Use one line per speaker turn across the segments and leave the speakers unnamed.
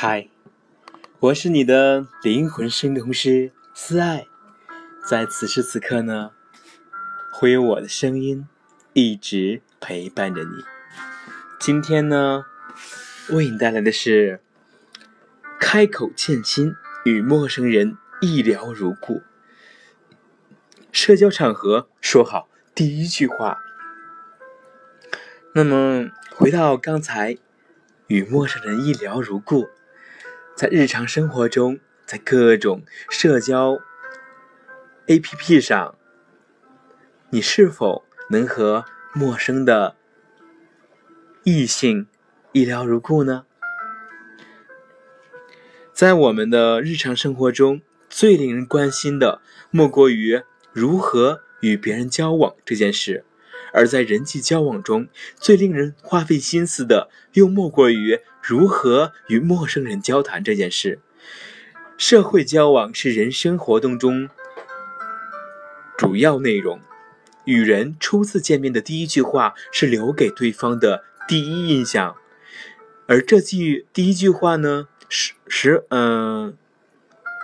嗨，我是你的灵魂声同师思爱，在此时此刻呢，会有我的声音一直陪伴着你。今天呢，为你带来的是开口见心，与陌生人一聊如故。社交场合说好第一句话。那么回到刚才，与陌生人一聊如故，在日常生活中，在各种社交 APP 上，你是否能和陌生的异性一聊如故呢？在我们的日常生活中，最令人关心的莫过于如何与别人交往这件事。而在人际交往中，最令人花费心思的，又莫过于如何与陌生人交谈这件事。社会交往是人生活动中主要内容。与人初次见面的第一句话，是留给对方的第一印象。而这句第一句话呢，是是嗯，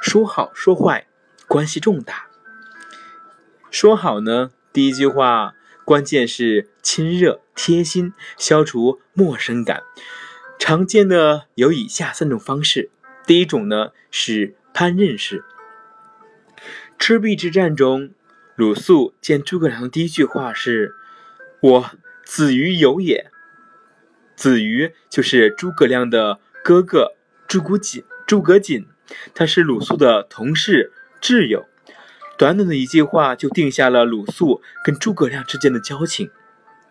说好说坏，关系重大。说好呢，第一句话。关键是亲热贴心，消除陌生感。常见的有以下三种方式。第一种呢是攀认识。赤壁之战中，鲁肃见诸葛亮的第一句话是：“我子鱼有也。”子鱼就是诸葛亮的哥哥诸葛瑾，诸葛瑾，他是鲁肃的同事挚友。短短的一句话就定下了鲁肃跟诸葛亮之间的交情。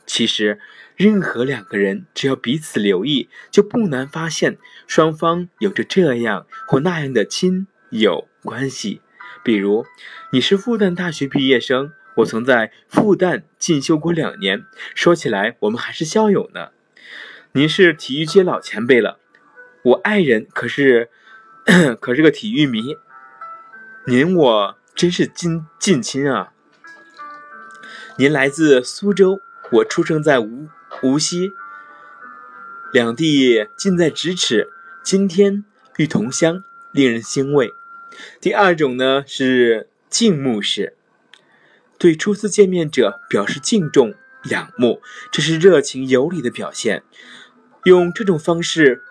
其实，任何两个人只要彼此留意，就不难发现双方有着这样或那样的亲友关系。比如，你是复旦大学毕业生，我曾在复旦进修过两年，说起来我们还是校友呢。您是体育界老前辈了，我爱人可是可是个体育迷。您我。真是近近亲啊！您来自苏州，我出生在无无锡，两地近在咫尺，今天遇同乡，令人欣慰。第二种呢是敬慕式，对初次见面者表示敬重、仰慕，这是热情有礼的表现。用这种方式，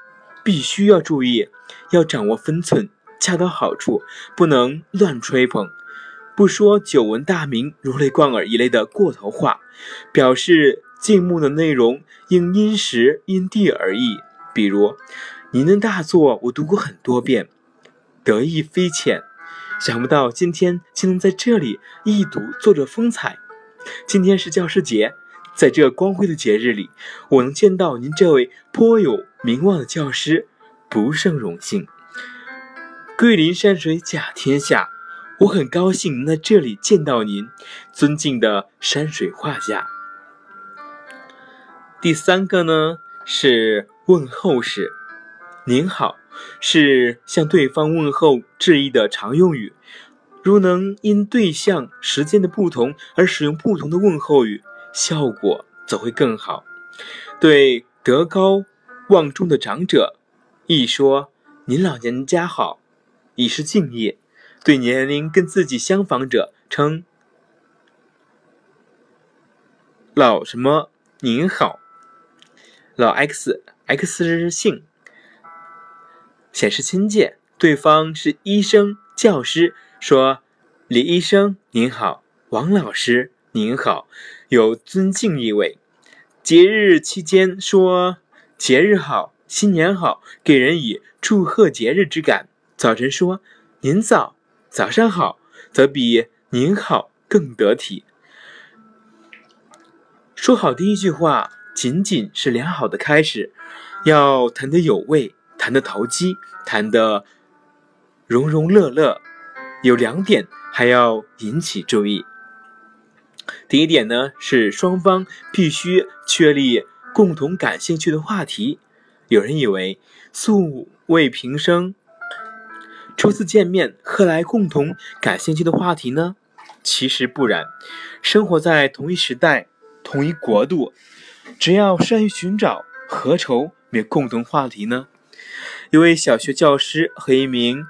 必须要注意，要掌握分寸。恰到好处，不能乱吹捧，不说“久闻大名，如雷贯耳”一类的过头话。表示敬慕的内容应因时因地而异。比如，您的大作我读过很多遍，得意非浅。想不到今天竟能在这里一睹作者风采。今天是教师节，在这光辉的节日里，我能见到您这位颇有名望的教师，不胜荣幸。桂林山水甲天下，我很高兴能在这里见到您，尊敬的山水画家。第三个呢是问候式，您好是向对方问候致意的常用语。如能因对象、时间的不同而使用不同的问候语，效果则会更好。对德高望重的长者，一说您老人家好。以示敬业，对年龄跟自己相仿者称老什么您好，老 X X 姓，显示亲切。对方是医生、教师，说李医生您好，王老师您好，有尊敬意味。节日期间说节日好，新年好，给人以祝贺节日之感。早晨说“您早，早上好”，则比“您好”更得体。说好第一句话仅仅是良好的开始，要谈得有味，谈得投机，谈得融融乐乐。有两点还要引起注意。第一点呢，是双方必须确立共同感兴趣的话题。有人以为素未平生。初次见面，何来共同感兴趣的话题呢？其实不然，生活在同一时代、同一国度，只要善于寻找，何愁没共同话题呢？一位小学教师和一名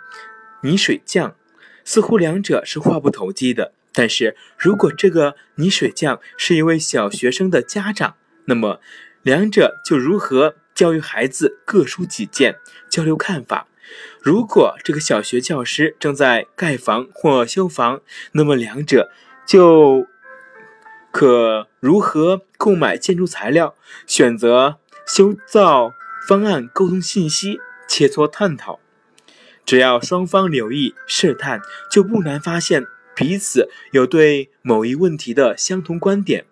泥水匠，似乎两者是话不投机的。但是如果这个泥水匠是一位小学生的家长，那么两者就如何教育孩子各抒己见，交流看法？如果这个小学教师正在盖房或修房，那么两者就可如何购买建筑材料，选择修造方案，沟通信息，切磋探讨。只要双方留意试探，就不难发现。彼此有对某一问题的相同观点，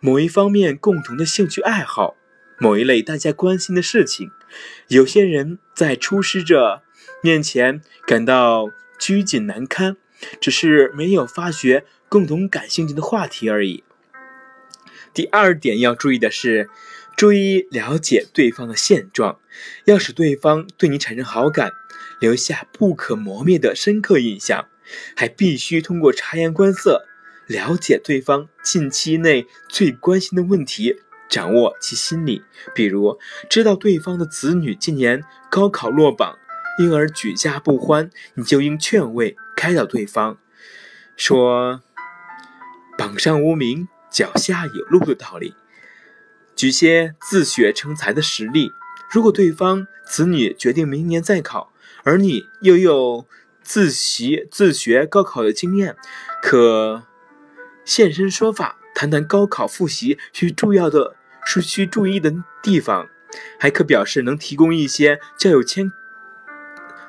某一方面共同的兴趣爱好，某一类大家关心的事情。有些人在出师者面前感到拘谨难堪，只是没有发掘共同感兴趣的话题而已。第二点要注意的是，注意了解对方的现状，要使对方对你产生好感，留下不可磨灭的深刻印象。还必须通过察言观色，了解对方近期内最关心的问题，掌握其心理。比如，知道对方的子女今年高考落榜，因而举家不欢，你就应劝慰、开导对方，说“榜上无名，脚下有路”的道理，举些自学成才的实例。如果对方子女决定明年再考，而你又有。自习自学高考的经验，可现身说法，谈谈高考复习需注要的、是需注意的地方，还可表示能提供一些较有签、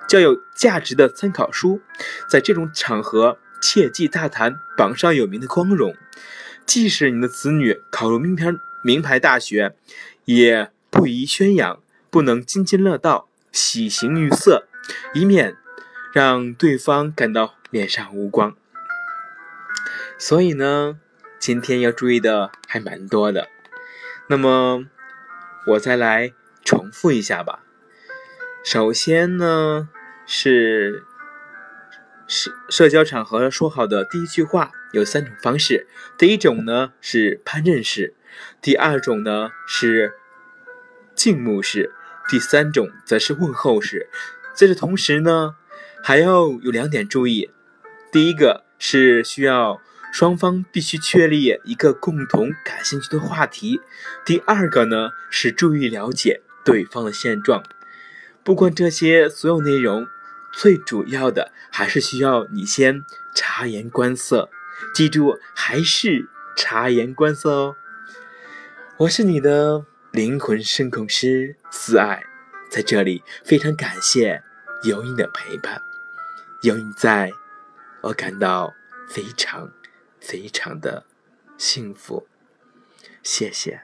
较有价值的参考书。在这种场合，切忌大谈榜上有名的光荣。即使你的子女考入名牌名牌大学，也不宜宣扬，不能津津乐道、喜形于色，以免。让对方感到脸上无光，所以呢，今天要注意的还蛮多的。那么，我再来重复一下吧。首先呢，是社社交场合说好的第一句话有三种方式。第一种呢是攀认式，第二种呢是敬慕式，第三种则是问候式。在这同时呢。还要有两点注意，第一个是需要双方必须确立一个共同感兴趣的话题，第二个呢是注意了解对方的现状。不管这些所有内容，最主要的还是需要你先察言观色，记住还是察言观色哦。我是你的灵魂声控师四爱，在这里非常感谢有你的陪伴。有你在，我感到非常非常的幸福，谢谢。